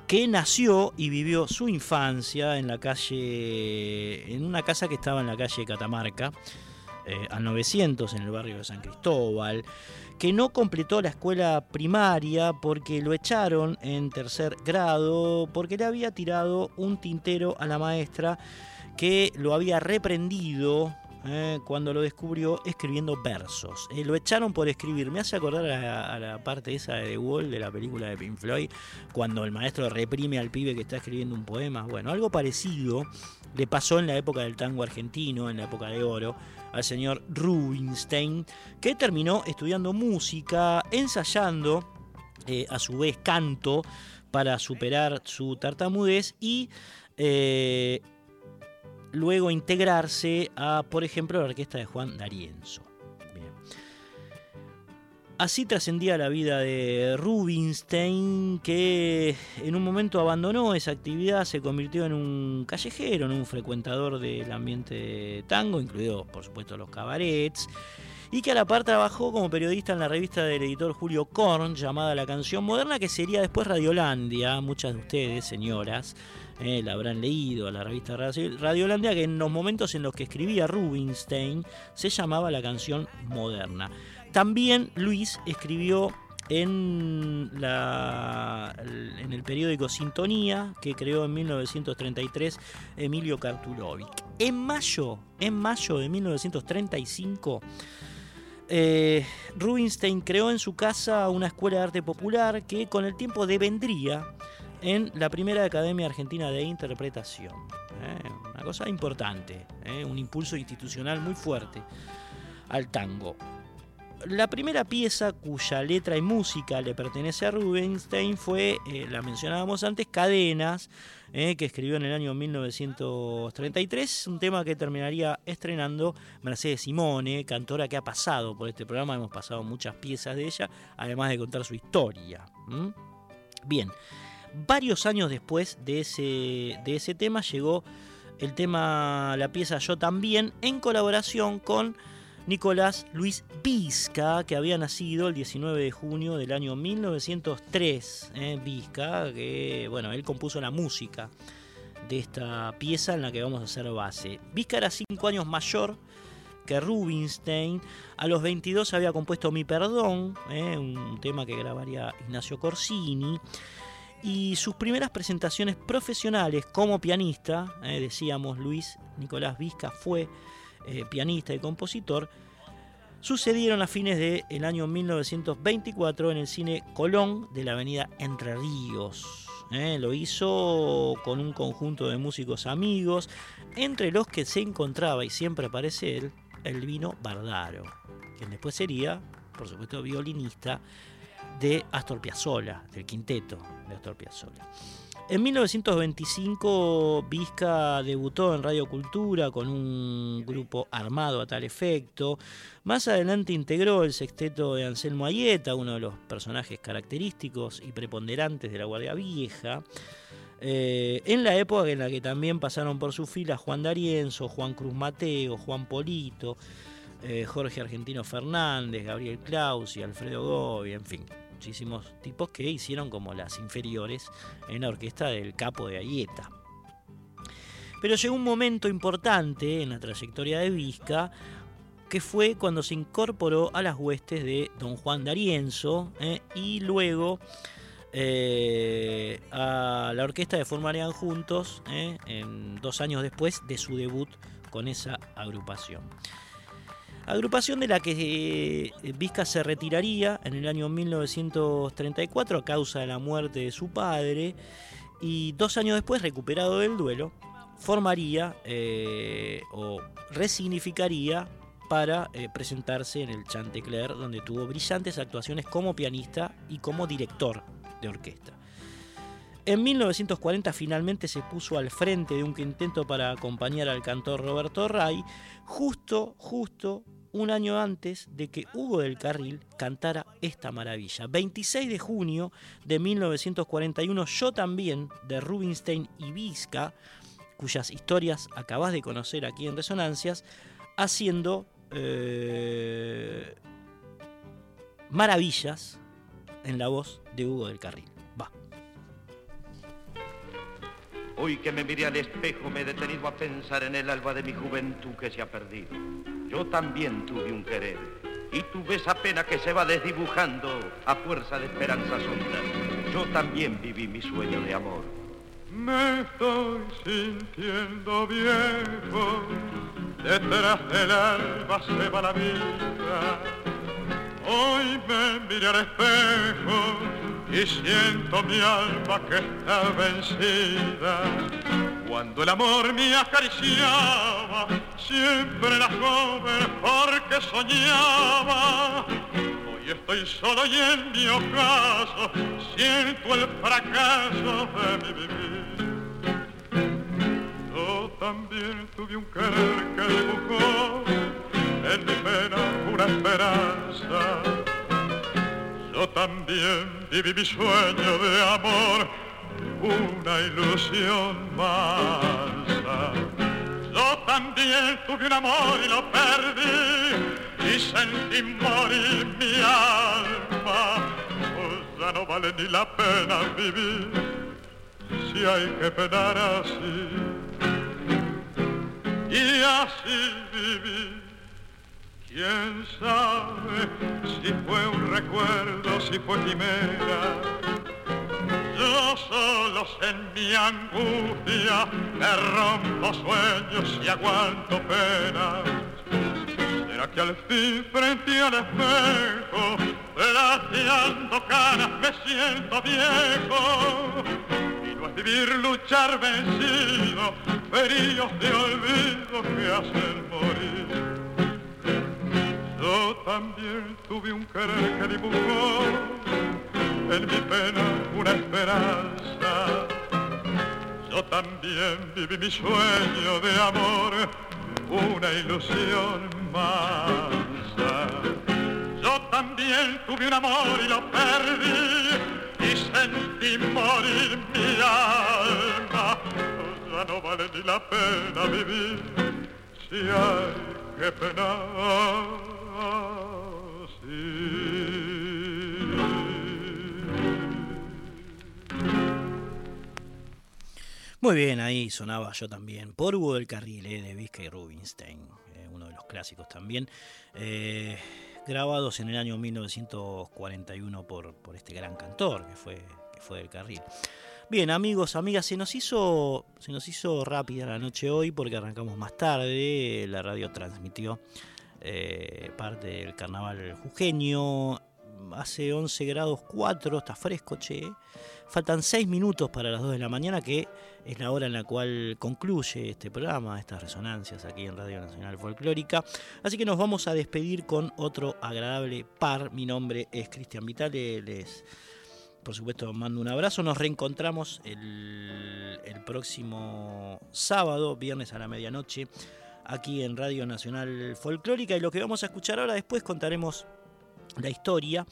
que nació y vivió su infancia en la calle, en una casa que estaba en la calle Catamarca, eh, al 900, en el barrio de San Cristóbal, que no completó la escuela primaria porque lo echaron en tercer grado, porque le había tirado un tintero a la maestra que lo había reprendido eh, cuando lo descubrió escribiendo versos. Eh, lo echaron por escribir. Me hace acordar a, la parte esa de The Wall de la película de Pink Floyd, cuando el maestro reprime al pibe que está escribiendo un poema. Bueno, algo parecido le pasó en la época del tango argentino, en la época de oro, al señor Rubinstein, que terminó estudiando música, ensayando eh, a su vez canto para superar su tartamudez y luego integrarse a, por ejemplo, la orquesta de Juan D'Arienzo. Así trascendía la vida de Rubinstein, que en un momento abandonó esa actividad, se convirtió en un callejero, en un frecuentador del ambiente tango, incluidos por supuesto los cabarets, y que a la par trabajó como periodista en la revista del editor Julio Korn, llamada La Canción Moderna, que sería después Radiolandia. Muchas de ustedes, señoras, eh, la habrán leído a la revista Radiolandia, que en los momentos en los que escribía Rubinstein se llamaba la canción moderna. También Luis escribió en, la, en el periódico Sintonía, que creó en 1933 Emilio Kartulovic. En mayo, en mayo de 1935, eh, Rubinstein creó en su casa una escuela de arte popular que con el tiempo devendría en la primera Academia Argentina de Interpretación. ¿eh? Una cosa importante, ¿eh? un impulso institucional muy fuerte al tango. La primera pieza cuya letra y música le pertenece a Rubinstein fue, eh, la mencionábamos antes, Cadenas, que escribió en el año 1933, un tema que terminaría estrenando Mercedes Simone, cantora que ha pasado por este programa, hemos pasado muchas piezas de ella, además de contar su historia. Bien, varios años después de ese, de ese tema llegó el tema, la pieza Yo también, en colaboración con Nicolás Luis Vizca, que había nacido el 19 de junio del año 1903. ¿eh? Vizca, que bueno, él compuso la música de esta pieza en la que vamos a hacer base. Vizca era cinco años mayor que Rubinstein. A los 22 había compuesto Mi Perdón, ¿eh? un tema que grabaría Ignacio Corsini y sus primeras presentaciones profesionales como pianista, eh, decíamos Luis Nicolás Vizca fue eh, pianista y compositor, sucedieron a fines del año 1924 en el cine Colón de la avenida Entre Ríos. Eh, lo hizo con un conjunto de músicos amigos, entre los que se encontraba, y siempre aparece él, el vino Bardaro, quien después sería, por supuesto, violinista de Astor Piazzolla, del quinteto de Astor Piazzolla. En 1925 Vizca debutó en Radio Cultura con un grupo armado a tal efecto. Más adelante integró el sexteto de Anselmo Ayeta, uno de los personajes característicos y preponderantes de la Guardia Vieja. Eh, en la época en la que también pasaron por su fila Juan D'Arienzo, Juan Cruz Mateo, Juan Polito, eh, Jorge Argentino Fernández, Gabriel Claus y Alfredo Gobi, en fin, muchísimos tipos que hicieron como las inferiores en la orquesta del capo de Ayeta. Pero llegó un momento importante en la trayectoria de Vizca, que fue cuando se incorporó a las huestes de don Juan D'Arienzo eh, y luego eh, a la orquesta de formarían juntos eh, dos años después de su debut con esa agrupación. Agrupación de la que eh, Vizca se retiraría en el año 1934 a causa de la muerte de su padre y dos años después, recuperado del duelo, formaría eh, o resignificaría para eh, presentarse en el Chantecler, donde tuvo brillantes actuaciones como pianista y como director de orquesta. En 1940 finalmente se puso al frente de un quinteto para acompañar al cantor Roberto Ray, justo, justo un año antes de que Hugo del Carril cantara esta maravilla. 26 de junio de 1941, Yo también, de Rubinstein y Vizca, cuyas historias acabas de conocer aquí en Resonancias, haciendo eh, maravillas en la voz de Hugo del Carril. Va. Hoy que me miré al espejo me he detenido a pensar en el alba de mi juventud que se ha perdido. Yo también tuve un querer y tuve esa pena que se va desdibujando a fuerza de esperanzas hondas. Yo también viví mi sueño de amor. Me estoy sintiendo viejo, detrás del alba se va la vida. Hoy me miré al espejo y siento mi alma que está vencida. Cuando el amor me acariciaba, siempre la joven porque soñaba. Hoy estoy solo y en mi ocaso siento el fracaso de mi vivir. Yo también tuve un querer que dibujó en mi pena una esperanza. Yo también viví mi sueño de amor, una ilusión mansa. Yo también tuve un amor y lo perdí y sentí morir mi alma. Pues ya no vale ni la pena vivir si hay que penar así. Y así viví. ¿Quién sabe si fue un recuerdo, si fue quimera? Yo solo sé en mi angustia me rompo sueños y aguanto penas. ¿Será que al fin frente al espejo, plateando canas, me siento viejo? Y no es vivir, luchar vencido, feridos de olvido que hacen morir. Yo también tuve un querer que dibujó en mi pena una esperanza. Yo también viví mi sueño de amor, una ilusión mansa. Yo también tuve un amor y lo perdí y sentí morir mi alma. Ya no vale ni la pena vivir si hay que penar. Muy bien, ahí sonaba yo también. Por Hugo del Carril, eh, de Vizca y Rubinstein, eh, uno de los clásicos también. Eh, grabados en el año 1941 por, por este gran cantor que fue, fue del Carril. Bien, amigos, amigas, se nos hizo se nos hizo rápida la noche hoy porque arrancamos más tarde. La radio transmitió eh, parte del carnaval jujeño. Hace 11 grados 4, está fresco, che. Faltan 6 minutos para las 2 de la mañana, que es la hora en la cual concluye este programa, estas resonancias aquí en Radio Nacional Folclórica. Así que nos vamos a despedir con otro agradable par. Mi nombre es Cristian Vitale, les por supuesto mando un abrazo. Nos reencontramos el, el próximo sábado, viernes a la medianoche aquí en Radio Nacional Folclórica y lo que vamos a escuchar ahora después contaremos la historia.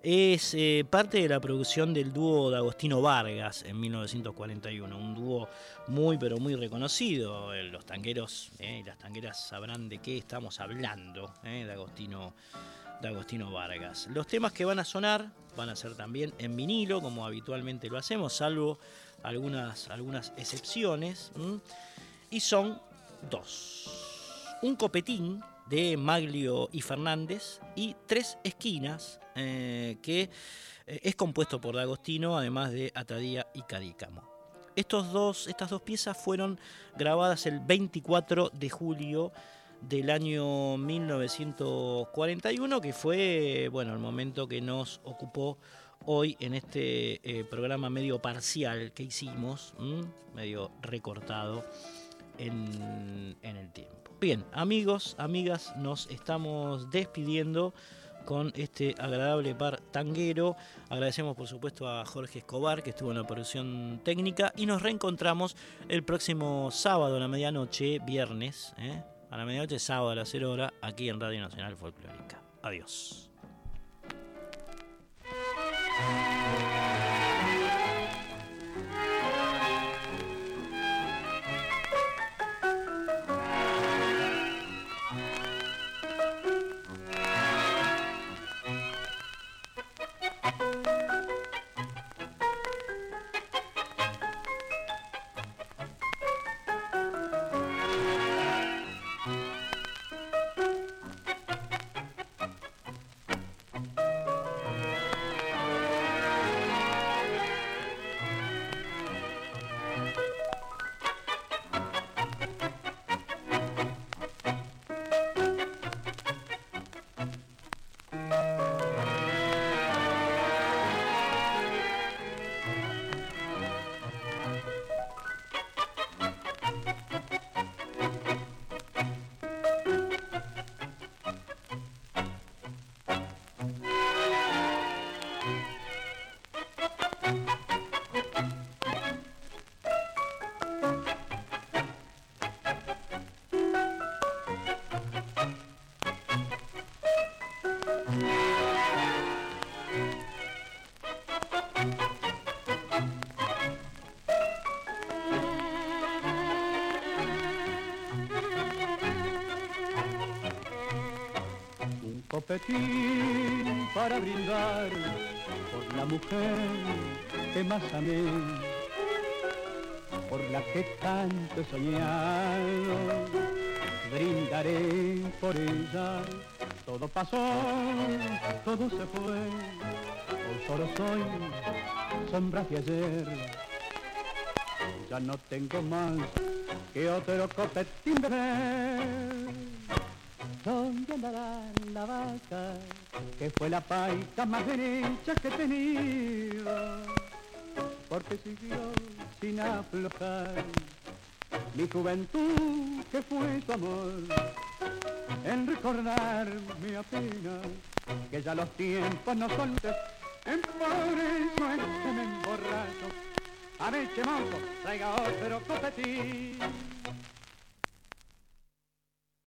Es eh, parte de la producción del dúo de Agostino Vargas en 1941, un dúo muy pero muy reconocido. Eh, los tangueros eh, y las tangueras sabrán de qué estamos hablando de, Agostino, de Agostino Vargas. Los temas que van a sonar van a ser también en vinilo, como habitualmente lo hacemos, salvo algunas, algunas excepciones. Y son dos. Un copetín de Maglio y Fernández y tres esquinas eh, que eh, es compuesto por D'Agostino además de Atadía y Cadícamo. Estos dos, estas dos piezas fueron grabadas el 24 de julio del año 1941, que fue bueno, el momento que nos ocupó hoy en este eh, programa medio parcial que hicimos, medio recortado en, el tiempo. Bien, amigos, amigas, nos estamos despidiendo con este agradable par tanguero. Agradecemos por supuesto a Jorge Escobar que estuvo en la producción técnica y nos reencontramos el próximo sábado a la medianoche, viernes, ¿eh? a la medianoche, sábado a las 0 horas, aquí en Radio Nacional Folclórica. Adiós. Copetín para brindar por la mujer que más amé, por la que tanto he soñado. Brindaré por ella, todo pasó, todo se fue, hoy solo soy sombras de ayer. Ya no tengo más que otro copetín de. Fue la paita más derecha que tenido. Porque siguió sin aflojar mi juventud que fue su amor. En recordar mi apena que ya los tiempos no son de- en por eso es que me emborracho. A ver, che traiga otro copetín.